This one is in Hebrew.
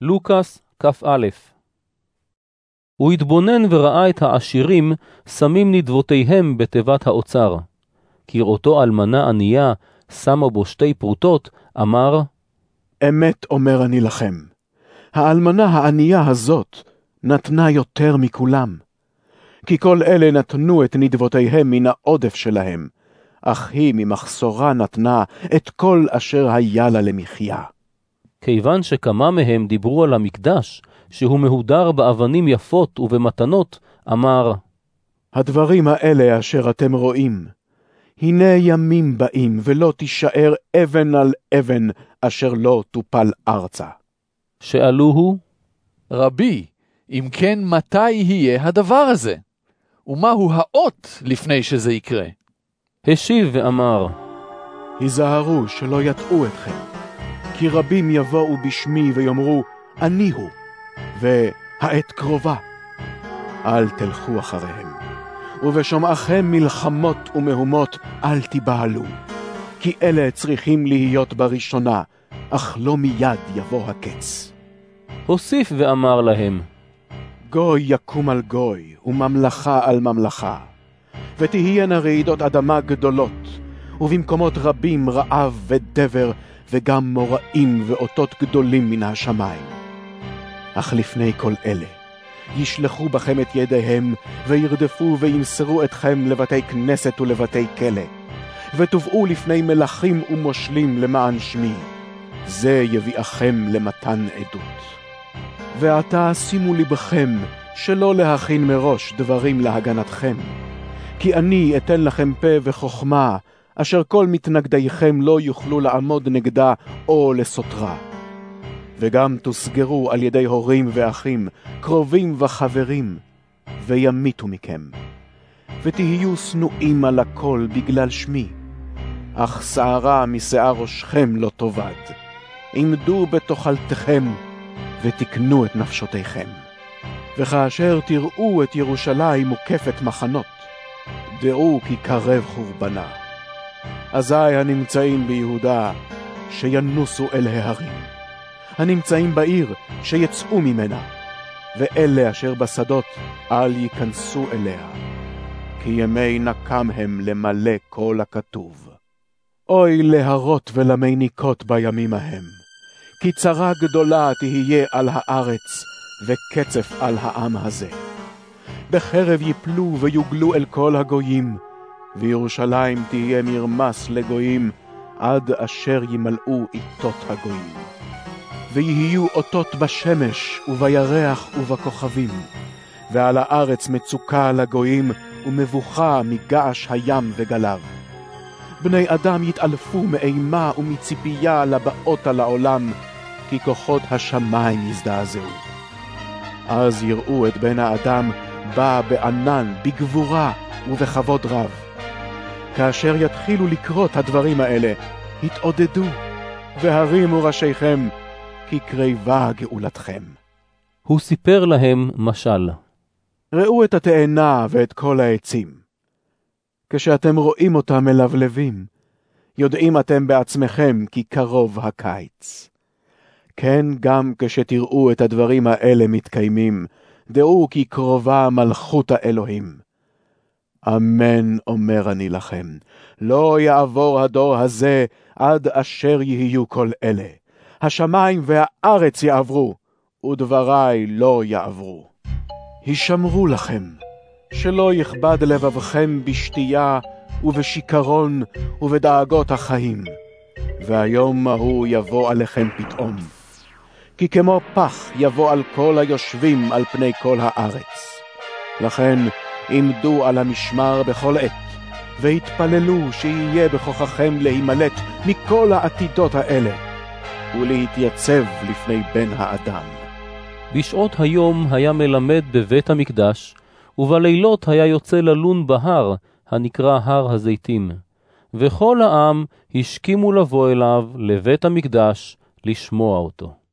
לוקאס כ"א הוא התבונן וראה את העשירים שמים נדבותיהם בתיבת האוצר. כראותו אלמנה ענייה שמה בו שתי פרוטות, אמר, אמת אומר אני לכם, האלמנה הענייה הזאת נתנה יותר מכולם. כי כל אלה נתנו את נדבותיהם מן העודף שלהם, אך היא ממחסורה נתנה את כל אשר היה לה למחיה. כיוון שכמה מהם דיברו על המקדש, שהוא מהודר באבנים יפות ובמתנות, אמר, הדברים האלה אשר אתם רואים, הנה ימים באים ולא תישאר אבן על אבן אשר לא תופל ארצה. שאלוהו, רבי, אם כן מתי יהיה הדבר הזה? ומהו האות לפני שזה יקרה? השיב ואמר, היזהרו שלא יטעו אתכם, כי רבים יבואו בשמי ויאמרו, אני הוא, והעת קרובה. אל תלכו אחריהם, ובשומעכם מלחמות ומהומות אל תיבהלו, כי אלה צריכים להיות בראשונה, אך לא מיד יבוא הקץ. הוסיף ואמר להם, גוי יקום על גוי, וממלכה על ממלכה. ותהיינה רעידות אדמה גדולות, ובמקומות רבים רעב ודבר, וגם מוראים ואותות גדולים מן השמיים. אך לפני כל אלה, ישלחו בכם את ידיהם, וירדפו וימסרו אתכם לבתי כנסת ולבתי כלא, ותובאו לפני מלכים ומושלים למען שמי. זה יביאכם למתן עדות. ועתה שימו לבכם שלא להכין מראש דברים להגנתכם, כי אני אתן לכם פה וחוכמה, אשר כל מתנגדיכם לא יוכלו לעמוד נגדה או לסותרה. וגם תוסגרו על ידי הורים ואחים, קרובים וחברים, וימיתו מכם. ותהיו שנואים על הכל בגלל שמי, אך שערה משער ראשכם לא תאבד. עמדו בתוכלתכם, ותקנו את נפשותיכם. וכאשר תראו את ירושלים מוקפת מחנות, דעו כי קרב חורבנה. אזי הנמצאים ביהודה, שינוסו אל ההרים. הנמצאים בעיר, שיצאו ממנה. ואלה אשר בשדות, אל ייכנסו אליה. כי ימי נקם הם למלא כל הכתוב. אוי להרות ולמניקות בימים ההם. כי צרה גדולה תהיה על הארץ, וקצף על העם הזה. בחרב יפלו ויוגלו אל כל הגויים, וירושלים תהיה מרמס לגויים, עד אשר ימלאו עיתות הגויים. ויהיו אותות בשמש, ובירח ובכוכבים, ועל הארץ מצוקה לגויים, ומבוכה מגעש הים וגליו. בני אדם יתעלפו מאימה ומציפייה לבאות על העולם, כי כוחות השמיים יזדעזעו. אז יראו את בן האדם בא בענן, בגבורה ובכבוד רב. כאשר יתחילו לקרות הדברים האלה, התעודדו, והרימו ראשיכם, כי קרבה גאולתכם. הוא סיפר להם משל. ראו את התאנה ואת כל העצים. כשאתם רואים אותם מלבלבים, יודעים אתם בעצמכם כי קרוב הקיץ. כן, גם כשתראו את הדברים האלה מתקיימים, דעו כי קרובה מלכות האלוהים. אמן אומר אני לכם, לא יעבור הדור הזה עד אשר יהיו כל אלה. השמיים והארץ יעברו, ודברי לא יעברו. הישמרו לכם, שלא יכבד לבבכם בשתייה ובשיכרון ובדאגות החיים, והיום ההוא יבוא עליכם פתאום. כי כמו פח יבוא על כל היושבים על פני כל הארץ. לכן עמדו על המשמר בכל עת, והתפללו שיהיה בכוחכם להימלט מכל העתידות האלה, ולהתייצב לפני בן האדם. בשעות היום היה מלמד בבית המקדש, ובלילות היה יוצא ללון בהר, הנקרא הר הזיתים. וכל העם השכימו לבוא אליו לבית המקדש לשמוע אותו.